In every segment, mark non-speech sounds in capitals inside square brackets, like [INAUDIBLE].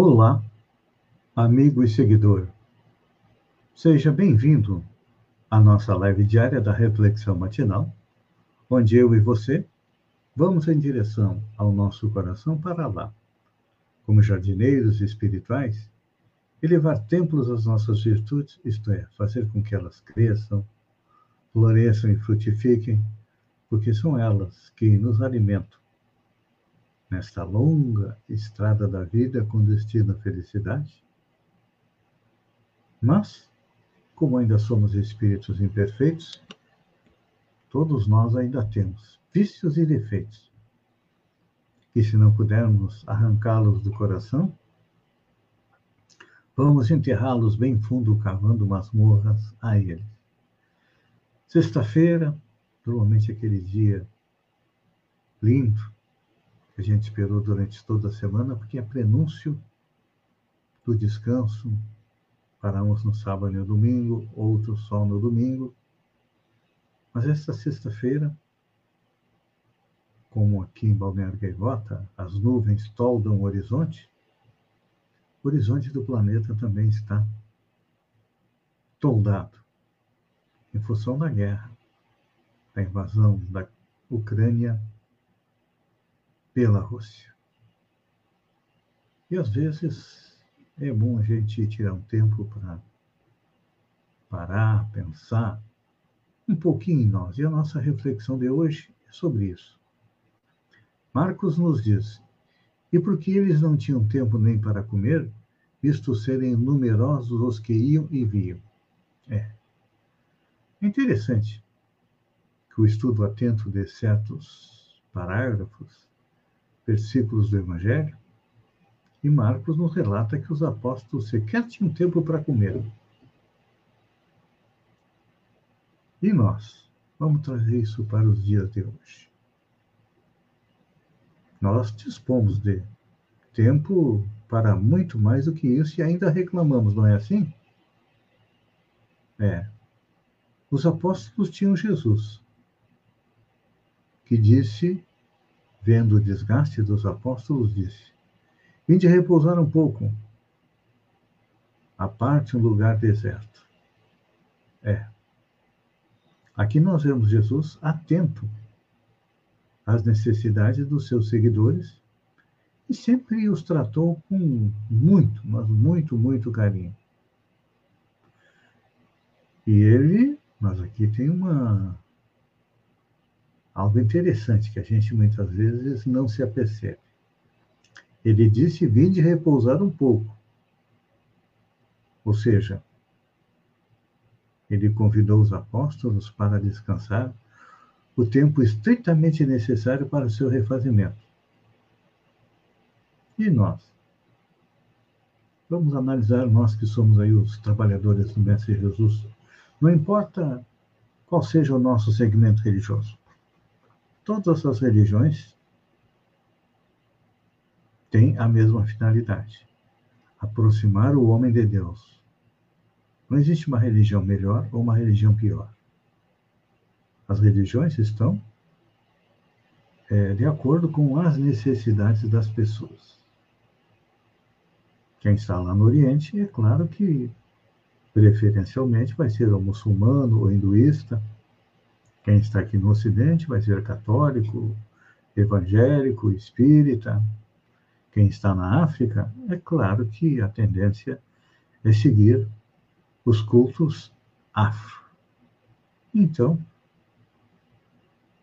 Olá, amigo e seguidor. Seja bem-vindo à nossa live diária da Reflexão Matinal, onde eu e você vamos em direção ao nosso coração para lá, como jardineiros espirituais, elevar templos às nossas virtudes, isto é, fazer com que elas cresçam, floresçam e frutifiquem, porque são elas que nos alimentam nesta longa estrada da vida com destino à felicidade? Mas, como ainda somos espíritos imperfeitos, todos nós ainda temos vícios e defeitos. E se não pudermos arrancá-los do coração, vamos enterrá-los bem fundo, cavando masmorras a eles. Sexta-feira, normalmente aquele dia lindo, que a gente esperou durante toda a semana, porque é prenúncio do descanso, para uns no sábado e no domingo, outros só no domingo. Mas esta sexta-feira, como aqui em Balneário Gaivota, as nuvens toldam o horizonte, o horizonte do planeta também está toldado, em função da guerra, da invasão da Ucrânia pela Rússia. E às vezes é bom a gente tirar um tempo para parar, pensar um pouquinho em nós. E a nossa reflexão de hoje é sobre isso. Marcos nos diz: E porque eles não tinham tempo nem para comer, visto serem numerosos os que iam e viam. É. É interessante que o estudo atento de certos parágrafos versículos do Evangelho, e Marcos nos relata que os apóstolos sequer tinham tempo para comer. E nós? Vamos trazer isso para os dias de hoje. Nós dispomos de tempo para muito mais do que isso e ainda reclamamos, não é assim? É. Os apóstolos tinham Jesus, que disse vendo o desgaste dos apóstolos, disse: Vinde repousar um pouco, a parte um lugar deserto. É. Aqui nós vemos Jesus atento às necessidades dos seus seguidores e sempre os tratou com muito, mas muito, muito carinho. E ele, mas aqui tem uma algo interessante que a gente muitas vezes não se apercebe. Ele disse: Vinde repousar um pouco. Ou seja, ele convidou os apóstolos para descansar o tempo estritamente necessário para o seu refazimento. E nós? Vamos analisar nós que somos aí os trabalhadores do Mestre Jesus. Não importa qual seja o nosso segmento religioso. Todas as religiões têm a mesma finalidade: aproximar o homem de Deus. Não existe uma religião melhor ou uma religião pior. As religiões estão é, de acordo com as necessidades das pessoas. Quem está lá no Oriente, é claro que preferencialmente vai ser o muçulmano ou hinduísta quem está aqui no Ocidente vai ser católico, evangélico, espírita. Quem está na África, é claro que a tendência é seguir os cultos afro. Então,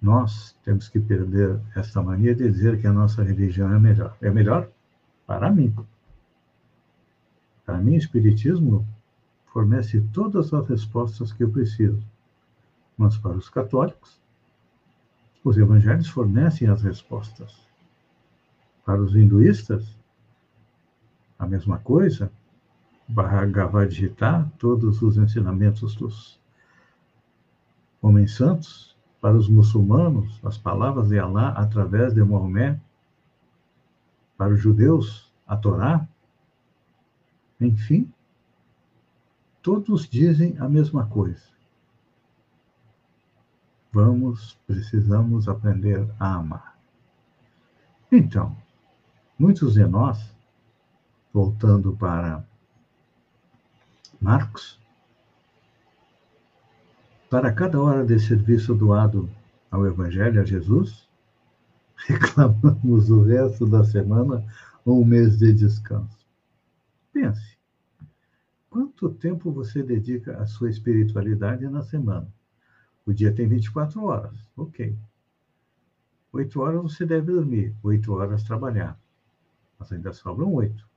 nós temos que perder essa mania de dizer que a nossa religião é melhor. É melhor para mim. Para mim, o Espiritismo fornece todas as respostas que eu preciso mas para os católicos, os evangelhos fornecem as respostas. Para os hinduístas, a mesma coisa, Bhagavad Gita, todos os ensinamentos dos homens santos, para os muçulmanos, as palavras de Allah através de Maomé, para os judeus, a Torá, enfim, todos dizem a mesma coisa. Vamos, precisamos aprender a amar. Então, muitos de nós, voltando para Marcos, para cada hora de serviço doado ao Evangelho, a Jesus, [LAUGHS] reclamamos o resto da semana ou um mês de descanso. Pense, quanto tempo você dedica à sua espiritualidade na semana? O dia tem 24 horas, ok. Oito horas você deve dormir, oito horas trabalhar. Mas ainda sobram oito.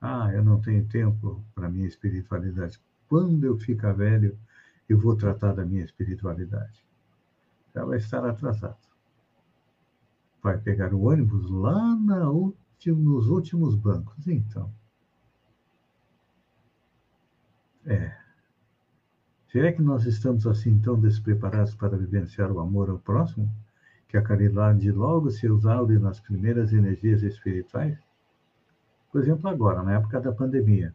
Ah, eu não tenho tempo para minha espiritualidade. Quando eu ficar velho, eu vou tratar da minha espiritualidade. Já vai estar atrasado. Vai pegar o ônibus lá na nos últimos bancos. Então. É. Será que nós estamos assim tão despreparados para vivenciar o amor ao próximo? Que a caridade logo se exaure nas primeiras energias espirituais? Por exemplo, agora, na época da pandemia,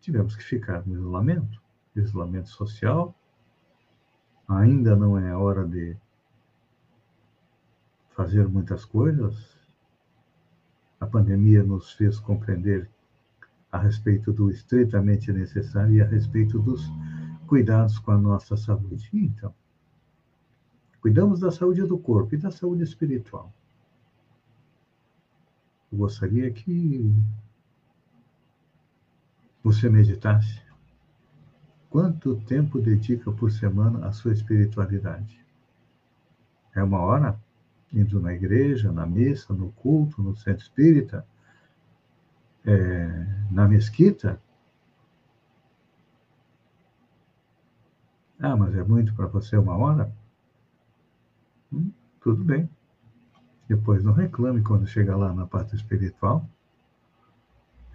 tivemos que ficar no isolamento isolamento social. Ainda não é hora de fazer muitas coisas. A pandemia nos fez compreender a respeito do estritamente necessário e a respeito dos cuidados com a nossa saúde. Então, cuidamos da saúde do corpo e da saúde espiritual. Eu gostaria que você meditasse. Quanto tempo dedica por semana à sua espiritualidade? É uma hora indo na igreja, na missa, no culto, no centro espírita? é, na mesquita. Ah, mas é muito para você uma hora? Hum, tudo bem. Depois não reclame quando chegar lá na parte espiritual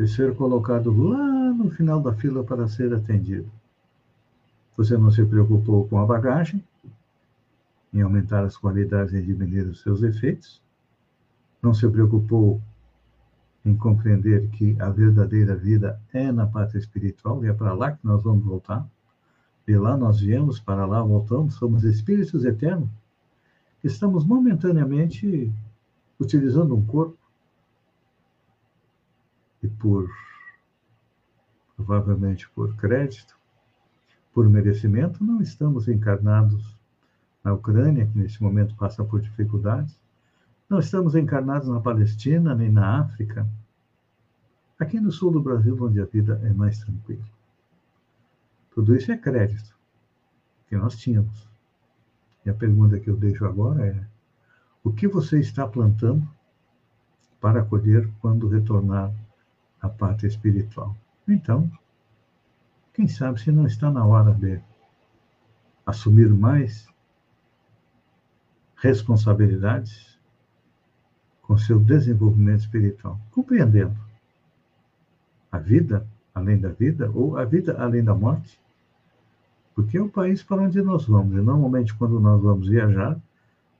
ser colocado lá no final da fila para ser atendido. Você não se preocupou com a bagagem, em aumentar as qualidades e diminuir os seus efeitos, não se preocupou em compreender que a verdadeira vida é na pátria espiritual e é para lá que nós vamos voltar. De lá nós viemos, para lá voltamos, somos espíritos eternos. Estamos momentaneamente utilizando um corpo e por provavelmente por crédito, por merecimento, não estamos encarnados na Ucrânia, que neste momento passa por dificuldades, não estamos encarnados na Palestina nem na África. Aqui no sul do Brasil, onde a vida é mais tranquila. Tudo isso é crédito que nós tínhamos. E a pergunta que eu deixo agora é: o que você está plantando para colher quando retornar à pátria espiritual? Então, quem sabe se não está na hora de assumir mais responsabilidades com seu desenvolvimento espiritual, compreendendo a vida além da vida ou a vida além da morte, porque é o país para onde nós vamos. E normalmente, quando nós vamos viajar,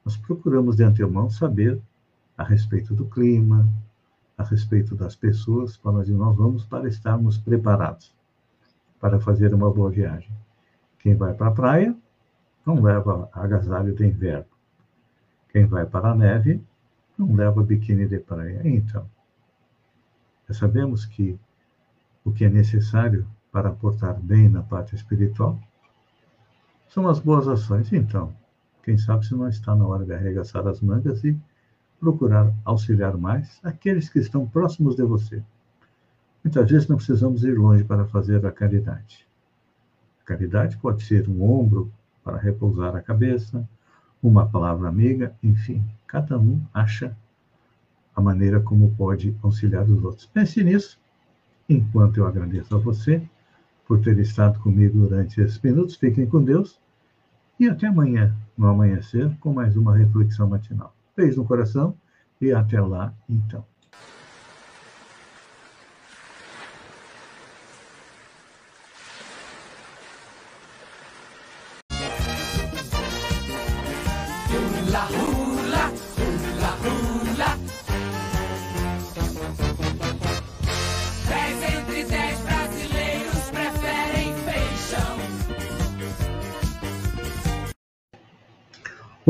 nós procuramos de antemão saber a respeito do clima, a respeito das pessoas para onde nós vamos, para estarmos preparados para fazer uma boa viagem. Quem vai para a praia não leva agasalho de inverno. Quem vai para a neve não leva biquíni de praia. Então, já sabemos que o que é necessário para portar bem na parte espiritual são as boas ações. Então, quem sabe se não está na hora de arregaçar as mangas e procurar auxiliar mais aqueles que estão próximos de você. Muitas vezes não precisamos ir longe para fazer a caridade. A caridade pode ser um ombro para repousar a cabeça, uma palavra amiga, enfim, cada um acha a maneira como pode auxiliar os outros. Pense nisso, enquanto eu agradeço a você por ter estado comigo durante esses minutos. Fiquem com Deus e até amanhã, no amanhecer, com mais uma reflexão matinal. Beijo no coração e até lá, então.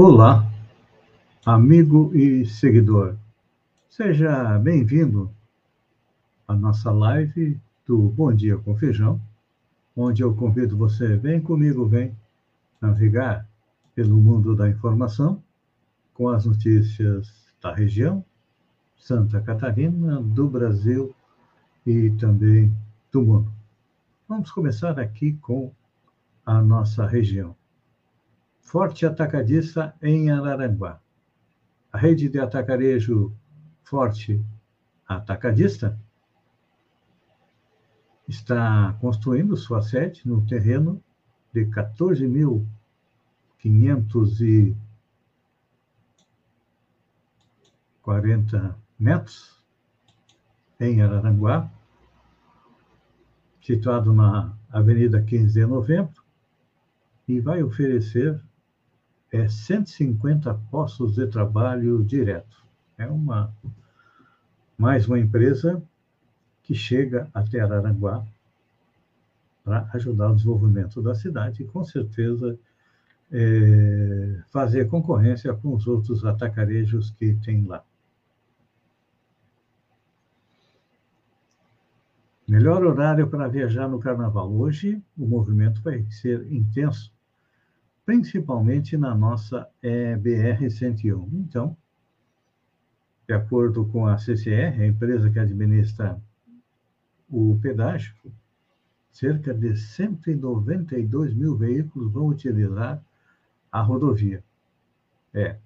Olá, amigo e seguidor. Seja bem-vindo à nossa live do Bom Dia com Feijão, onde eu convido você, vem comigo, vem navegar pelo mundo da informação com as notícias da região, Santa Catarina, do Brasil e também do mundo. Vamos começar aqui com a nossa região. Forte Atacadista em Araranguá. A rede de atacarejo Forte Atacadista está construindo sua sede no terreno de 14.540 metros em Araranguá, situado na Avenida 15 de Novembro, e vai oferecer é 150 postos de trabalho direto. É uma mais uma empresa que chega até Araranguá para ajudar o desenvolvimento da cidade e, com certeza, é, fazer concorrência com os outros atacarejos que tem lá. Melhor horário para viajar no carnaval. Hoje o movimento vai ser intenso principalmente na nossa é, BR-101. Então, de acordo com a CCR, a empresa que administra o pedágio, cerca de 192 mil veículos vão utilizar a rodovia. É,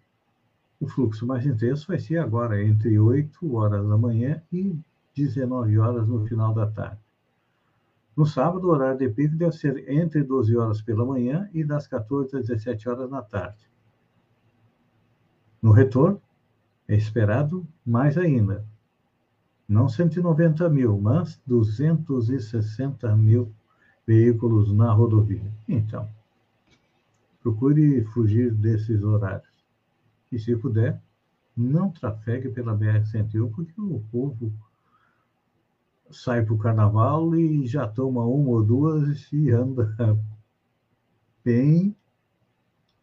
o fluxo mais intenso vai ser agora entre 8 horas da manhã e 19 horas no final da tarde. No sábado, o horário de pico deve ser entre 12 horas pela manhã e das 14 às 17 horas da tarde. No retorno, é esperado mais ainda. Não 190 mil, mas 260 mil veículos na rodovia. Então, procure fugir desses horários. E, se puder, não trafegue pela BR-101, porque o povo sai para o carnaval e já toma uma ou duas e anda [LAUGHS] bem,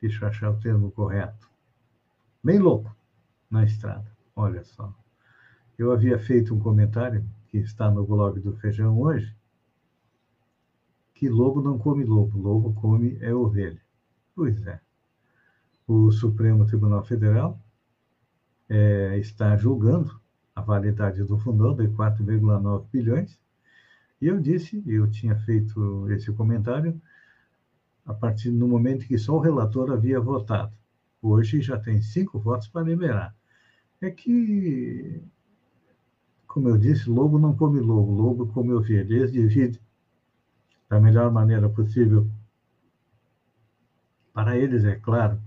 deixa eu achar o termo correto, bem louco na estrada. Olha só. Eu havia feito um comentário que está no blog do Feijão hoje, que lobo não come lobo, lobo come é ovelha. Pois é. O Supremo Tribunal Federal é, está julgando a validade do fundão de 4,9 bilhões. E eu disse, eu tinha feito esse comentário a partir do momento que só o relator havia votado. Hoje já tem cinco votos para liberar. É que, como eu disse, lobo não come lobo, lobo come ovelha. Eles dividem da melhor maneira possível. Para eles, é claro,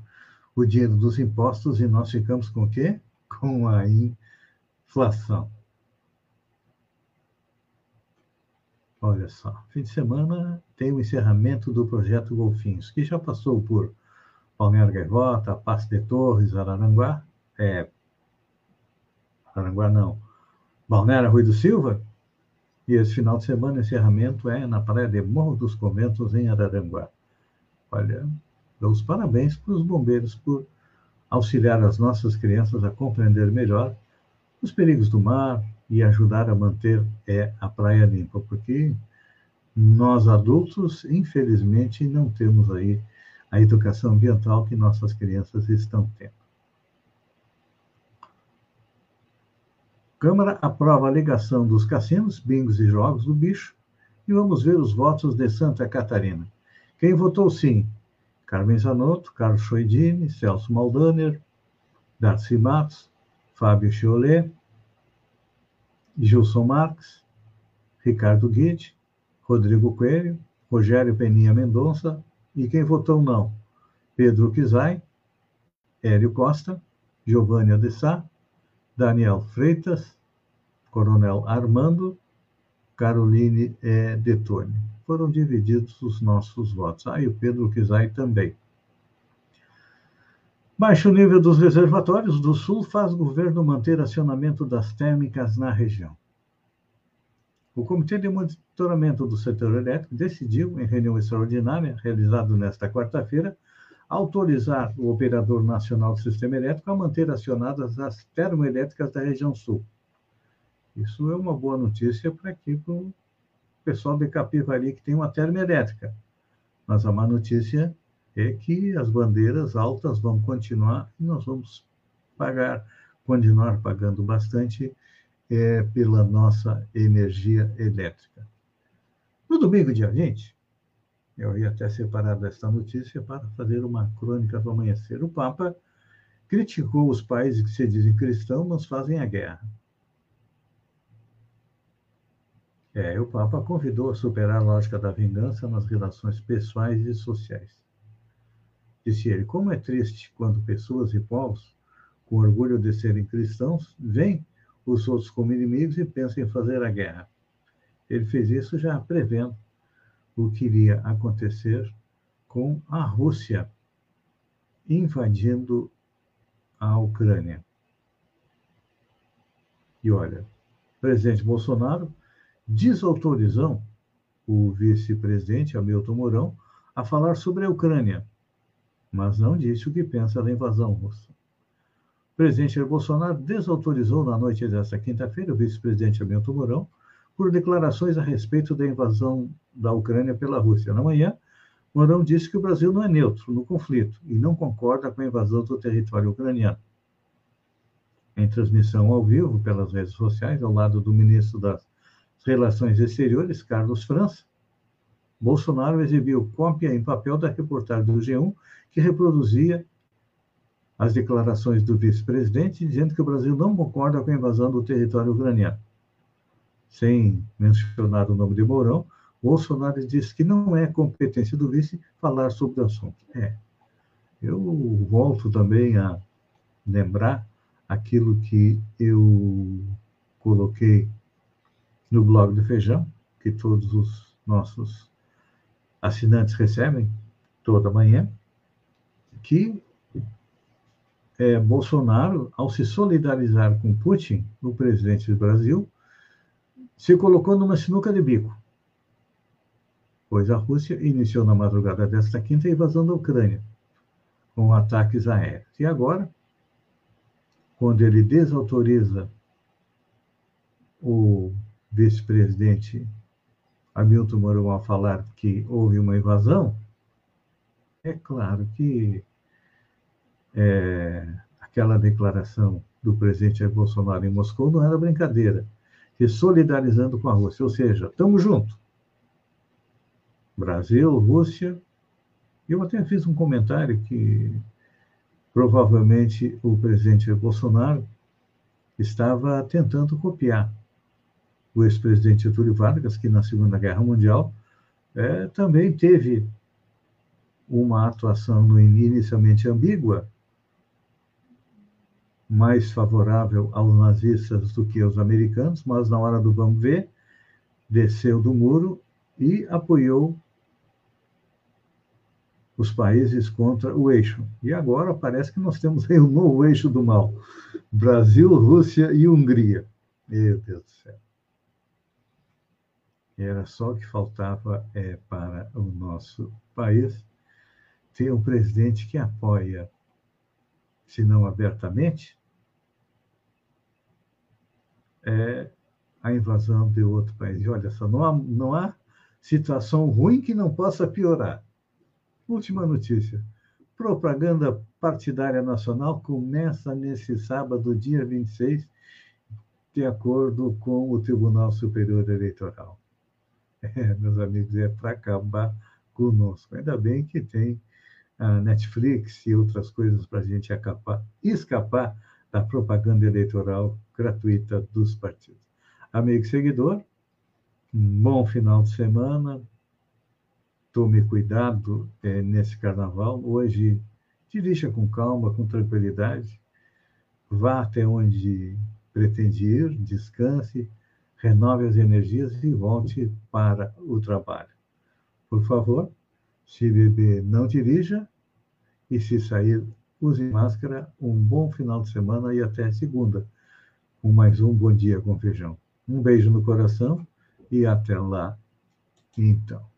o dinheiro dos impostos e nós ficamos com o quê? Com a inflação. Olha só, fim de semana tem o encerramento do projeto Golfinhos, que já passou por Balneário Gaivota, Passo de Torres, Araranguá, é, Araranguá não, Balneário Rui do Silva, e esse final de semana o encerramento é na praia de Morro dos Conventos, em Araranguá. Olha, dou os parabéns para os bombeiros por auxiliar as nossas crianças a compreender melhor os perigos do mar e ajudar a manter é, a praia limpa, porque nós adultos, infelizmente, não temos aí a educação ambiental que nossas crianças estão tendo. Câmara aprova a alegação dos cassinos, bingos e jogos do bicho e vamos ver os votos de Santa Catarina. Quem votou sim? Carmen Zanotto, Carlos Schoedini, Celso Maldaner, Darcy Matos, Fábio Chiolet, Gilson Marques, Ricardo Guide, Rodrigo Coelho, Rogério Peninha Mendonça e quem votou não? Pedro Kizai, Hélio Costa, Giovanni Adessá, Daniel Freitas, Coronel Armando, Caroline é, Detone. Foram divididos os nossos votos. Ah, e o Pedro Kizai também. Baixo nível dos reservatórios do Sul faz governo manter acionamento das térmicas na região. O Comitê de Monitoramento do Setor Elétrico decidiu, em reunião extraordinária, realizada nesta quarta-feira, autorizar o Operador Nacional do Sistema Elétrico a manter acionadas as termoelétricas da região Sul. Isso é uma boa notícia para o pessoal de Capivari que tem uma termoelétrica. Mas a má notícia é que as bandeiras altas vão continuar e nós vamos pagar, continuar pagando bastante é, pela nossa energia elétrica. No domingo, dia 20, eu ia até separar esta notícia para fazer uma crônica do amanhecer. O Papa criticou os países que se dizem cristãos, mas fazem a guerra. É, o Papa convidou a superar a lógica da vingança nas relações pessoais e sociais. Disse ele: Como é triste quando pessoas e povos, com orgulho de serem cristãos, veem os outros como inimigos e pensam em fazer a guerra. Ele fez isso já prevendo o que iria acontecer com a Rússia invadindo a Ucrânia. E olha, o presidente Bolsonaro desautorizou o vice-presidente Hamilton Mourão a falar sobre a Ucrânia, mas não disse o que pensa da invasão russa. O presidente Jair Bolsonaro desautorizou na noite desta quinta-feira o vice-presidente Hamilton Mourão por declarações a respeito da invasão da Ucrânia pela Rússia. Na manhã, Mourão disse que o Brasil não é neutro no conflito e não concorda com a invasão do território ucraniano. Em transmissão ao vivo pelas redes sociais, ao lado do ministro das Relações Exteriores, Carlos França, Bolsonaro exibiu cópia em papel da reportagem do G1 que reproduzia as declarações do vice-presidente dizendo que o Brasil não concorda com a invasão do território ucraniano. Sem mencionar o nome de Mourão, Bolsonaro disse que não é competência do vice falar sobre o assunto. É. Eu volto também a lembrar aquilo que eu coloquei no blog do Feijão, que todos os nossos assinantes recebem toda manhã, que é, Bolsonaro, ao se solidarizar com Putin, o presidente do Brasil, se colocou numa sinuca de bico, pois a Rússia iniciou na madrugada desta quinta a invasão da Ucrânia, com ataques aéreos. E agora, quando ele desautoriza o vice-presidente Hamilton Mourão a falar que houve uma invasão, é claro que é, aquela declaração do presidente Bolsonaro em Moscou não era brincadeira, se solidarizando com a Rússia, ou seja, estamos juntos. Brasil, Rússia. Eu até fiz um comentário que provavelmente o presidente Bolsonaro estava tentando copiar o ex-presidente Getúlio Vargas, que na Segunda Guerra Mundial é, também teve uma atuação inicialmente ambígua, mais favorável aos nazistas do que aos americanos, mas na hora do vamos ver, desceu do muro e apoiou os países contra o eixo. E agora parece que nós temos aí um novo eixo do mal: Brasil, Rússia e Hungria. Meu Deus do céu. Era só o que faltava é, para o nosso país ter um presidente que apoia, se não abertamente, é a invasão de outro país. E olha só, não há, não há situação ruim que não possa piorar. Última notícia. Propaganda partidária nacional começa nesse sábado, dia 26, de acordo com o Tribunal Superior Eleitoral. É, [LAUGHS] meus amigos, é para acabar conosco. Ainda bem que tem a Netflix e outras coisas para a gente acapar, escapar da propaganda eleitoral gratuita dos partidos. Amigo seguidor, um bom final de semana. Tome cuidado é, nesse carnaval. Hoje, dirija com calma, com tranquilidade. Vá até onde pretende ir, descanse, renove as energias e volte para o trabalho. Por favor, se beber, não dirija e se sair, use máscara. Um bom final de semana e até segunda, com mais um Bom Dia com Feijão. Um beijo no coração e até lá, então.